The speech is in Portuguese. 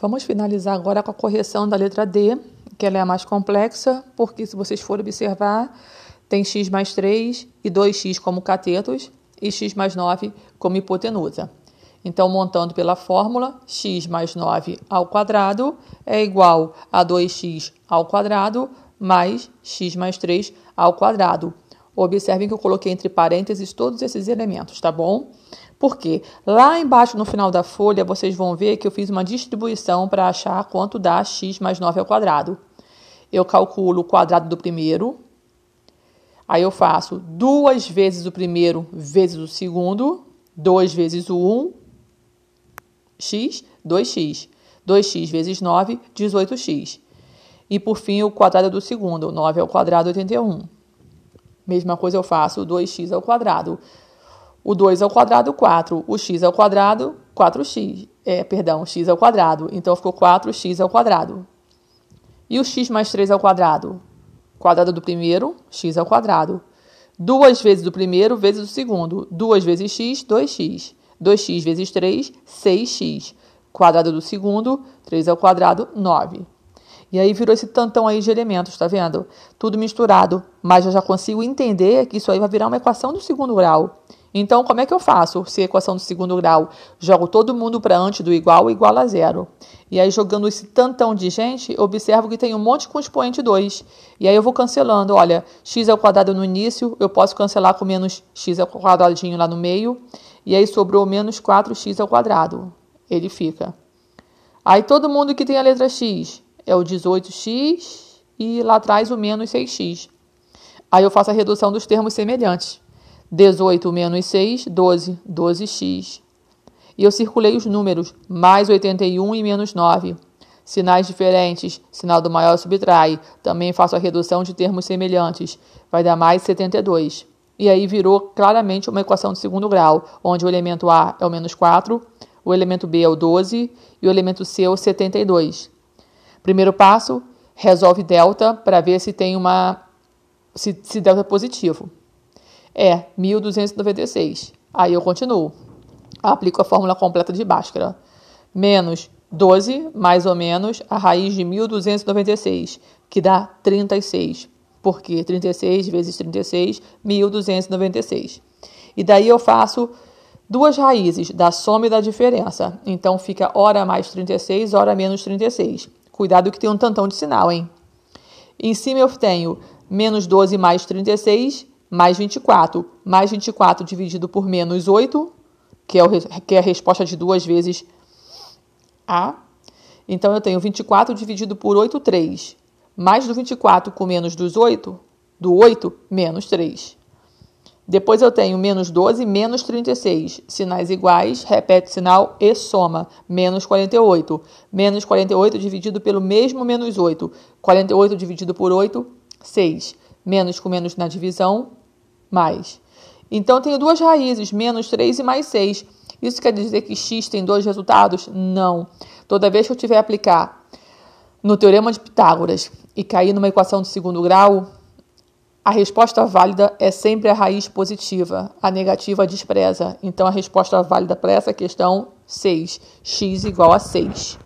Vamos finalizar agora com a correção da letra D, que ela é a mais complexa, porque se vocês forem observar, tem x mais 3 e 2x como catetos e x mais 9 como hipotenusa. Então, montando pela fórmula, x mais 9 ao quadrado é igual a 2x ao quadrado mais x mais 3 ao quadrado. Observem que eu coloquei entre parênteses todos esses elementos, tá bom? Porque lá embaixo no final da folha vocês vão ver que eu fiz uma distribuição para achar quanto dá x mais 9 ao quadrado. Eu calculo o quadrado do primeiro, aí eu faço duas vezes o primeiro vezes o segundo, 2 vezes o 1, x, 2x. 2x vezes 9, 18x. E por fim, o quadrado do segundo, 9 ao quadrado, 81. Mesma coisa eu faço, 2x ao quadrado. O 2 ao quadrado, 4. O x ao quadrado, 4x. É, perdão, x ao quadrado. Então ficou 4x ao quadrado. E o x mais 3 ao quadrado? Quadrado do primeiro, x ao quadrado. Duas vezes o primeiro vezes o segundo. 2 vezes x, 2x. 2x vezes 3, 6x. Quadrado do segundo, 3 ao quadrado, 9. E aí virou esse tantão aí de elementos, tá vendo? Tudo misturado, mas eu já consigo entender que isso aí vai virar uma equação do segundo grau. Então, como é que eu faço se a equação do segundo grau? Jogo todo mundo para antes do igual, igual a zero. E aí, jogando esse tantão de gente, observo que tem um monte com expoente 2. E aí eu vou cancelando. Olha, x ao quadrado no início, eu posso cancelar com menos x ao quadradinho lá no meio. E aí sobrou menos 4x ao quadrado. Ele fica. Aí todo mundo que tem a letra x, é o 18x e lá atrás o menos 6x. Aí eu faço a redução dos termos semelhantes. 18 menos 6, 12, 12x. E eu circulei os números, mais 81 e menos 9. Sinais diferentes, sinal do maior subtrai. Também faço a redução de termos semelhantes. Vai dar mais 72. E aí virou claramente uma equação de segundo grau, onde o elemento A é o menos 4, o elemento B é o 12 e o elemento C é o 72. Primeiro passo, resolve delta para ver se tem uma se, se delta é positivo. É 1296. Aí eu continuo. Aplico a fórmula completa de Bhaskara. Menos 12 mais ou menos a raiz de 1296, que dá 36. Porque 36 vezes 36, 1296. E daí eu faço duas raízes da soma e da diferença. Então fica hora mais 36, hora menos 36. Cuidado que tem um tantão de sinal, hein? Em cima eu tenho menos 12 mais 36, mais 24. Mais 24 dividido por menos 8, que é, o, que é a resposta de duas vezes A. Então, eu tenho 24 dividido por 8, 3. Mais do 24 com menos dos 8, do 8, menos 3. Depois eu tenho menos 12, menos 36. Sinais iguais, repete sinal e soma. Menos 48. Menos 48 dividido pelo mesmo menos 8. 48 dividido por 8, 6. Menos com menos na divisão, mais. Então, tenho duas raízes, menos 3 e mais 6. Isso quer dizer que x tem dois resultados? Não. Toda vez que eu tiver aplicar no Teorema de Pitágoras e cair numa equação de segundo grau, a resposta válida é sempre a raiz positiva, a negativa despreza. Então, a resposta válida para essa questão, 6. x igual a 6.